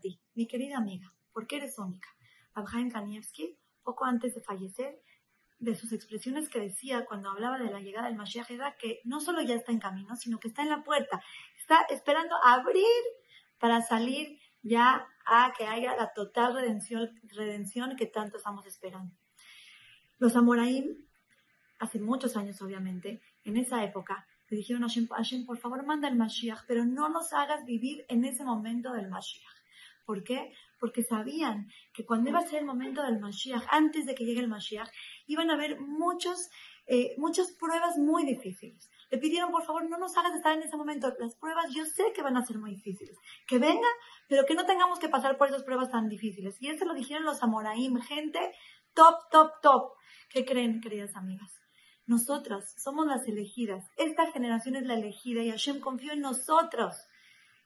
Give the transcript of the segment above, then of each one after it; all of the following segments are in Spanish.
ti, mi querida amiga, porque eres única. Abjaim Kanievski, poco antes de fallecer, de sus expresiones que decía cuando hablaba de la llegada del Mashiach era que no solo ya está en camino, sino que está en la puerta, está esperando abrir para salir ya a que haya la total redención, que tanto estamos esperando. Los Amoraim, hace muchos años obviamente, en esa época, le dijeron a Hashem, por favor manda el Mashiach, pero no nos hagas vivir en ese momento del Mashiach. ¿Por qué? Porque sabían que cuando iba a ser el momento del Mashiach, antes de que llegue el Mashiach, iban a haber muchos, eh, muchas pruebas muy difíciles. Le pidieron, por favor, no nos hagas estar en ese momento. Las pruebas yo sé que van a ser muy difíciles. Que vengan, pero que no tengamos que pasar por esas pruebas tan difíciles. Y eso lo dijeron los Amoraim, gente top, top, top. ¿Qué creen, queridas amigas? Nosotras somos las elegidas. Esta generación es la elegida y Hashem confió en nosotros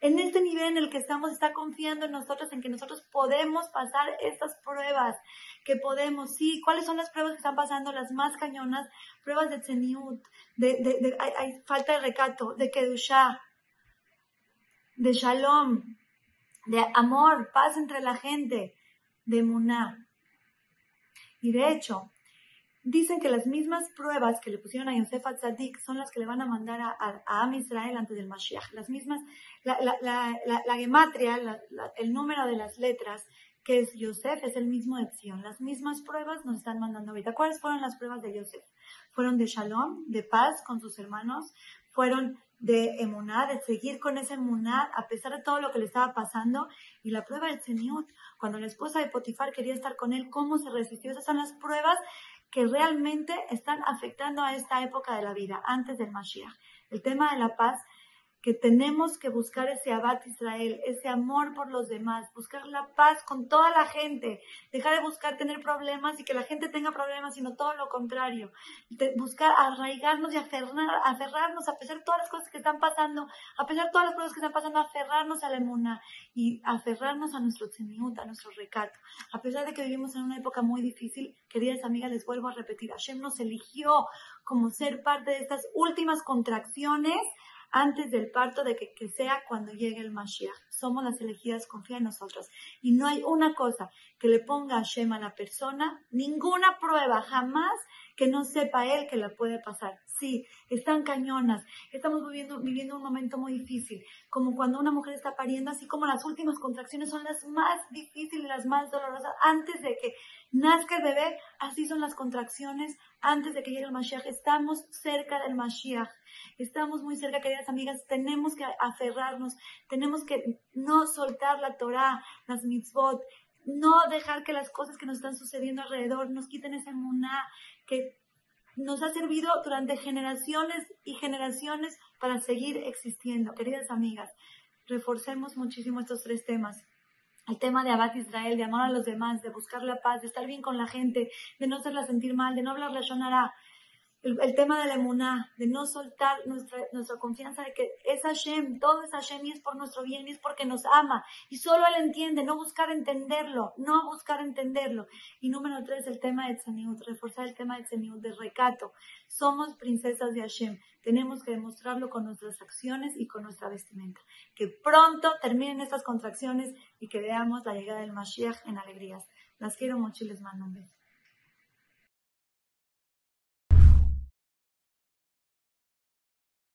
en este nivel en el que estamos, está confiando en nosotros, en que nosotros podemos pasar estas pruebas, que podemos, sí, ¿cuáles son las pruebas que están pasando? Las más cañonas, pruebas de tzeniut, de, de, hay, falta de recato, de kedusha, de shalom, de amor, paz entre la gente, de muná. Y de hecho, Dicen que las mismas pruebas que le pusieron a Yosef Atzadik son las que le van a mandar a, a, Am Israel antes del Mashiach. Las mismas, la, la, la, la gematria, el número de las letras que es Yosef es el mismo de Las mismas pruebas nos están mandando ahorita. ¿Cuáles fueron las pruebas de Yosef? Fueron de shalom, de paz con sus hermanos, fueron de emuná, de seguir con ese emuná a pesar de todo lo que le estaba pasando. Y la prueba del Señor, cuando la esposa de Potifar quería estar con él, ¿cómo se resistió? Esas son las pruebas que realmente están afectando a esta época de la vida, antes del Mashiach. El tema de la paz que tenemos que buscar ese abad Israel, ese amor por los demás, buscar la paz con toda la gente, dejar de buscar tener problemas y que la gente tenga problemas, sino todo lo contrario, buscar arraigarnos y aferrarnos a pesar de todas las cosas que están pasando, a pesar de todas las cosas que están pasando, aferrarnos a la emuna y aferrarnos a nuestro tzeniut, a nuestro recato. A pesar de que vivimos en una época muy difícil, queridas amigas, les vuelvo a repetir, Hashem nos eligió como ser parte de estas últimas contracciones antes del parto de que, sea cuando llegue el Mashiach. Somos las elegidas, confía en nosotros. Y no hay una cosa que le ponga a Shem a la persona, ninguna prueba, jamás que no sepa él que la puede pasar. Sí, están cañonas. Estamos viviendo, viviendo un momento muy difícil, como cuando una mujer está pariendo, así como las últimas contracciones son las más difíciles, las más dolorosas. Antes de que nazca el bebé, así son las contracciones. Antes de que llegue el Mashiach, estamos cerca del Mashiach. Estamos muy cerca, queridas amigas. Tenemos que aferrarnos, tenemos que no soltar la Torah, las mitzvot, no dejar que las cosas que nos están sucediendo alrededor nos quiten esa muná que nos ha servido durante generaciones y generaciones para seguir existiendo. Queridas amigas, reforcemos muchísimo estos tres temas. El tema de Abad Israel, de amar a los demás, de buscar la paz, de estar bien con la gente, de no hacerla sentir mal, de no hablarle a El, tema de la emuná, de no soltar nuestra, nuestra confianza de que es Hashem, todo es Hashem y es por nuestro bien y es porque nos ama. Y solo Él entiende, no buscar entenderlo, no buscar entenderlo. Y número tres, el tema de Tzeniut, reforzar el tema de Tzeniut, de recato. Somos princesas de Hashem. Tenemos que demostrarlo con nuestras acciones y con nuestra vestimenta. Que pronto terminen estas contracciones y que veamos la llegada del Mashiach en alegrías. Las quiero mucho y les mando un beso.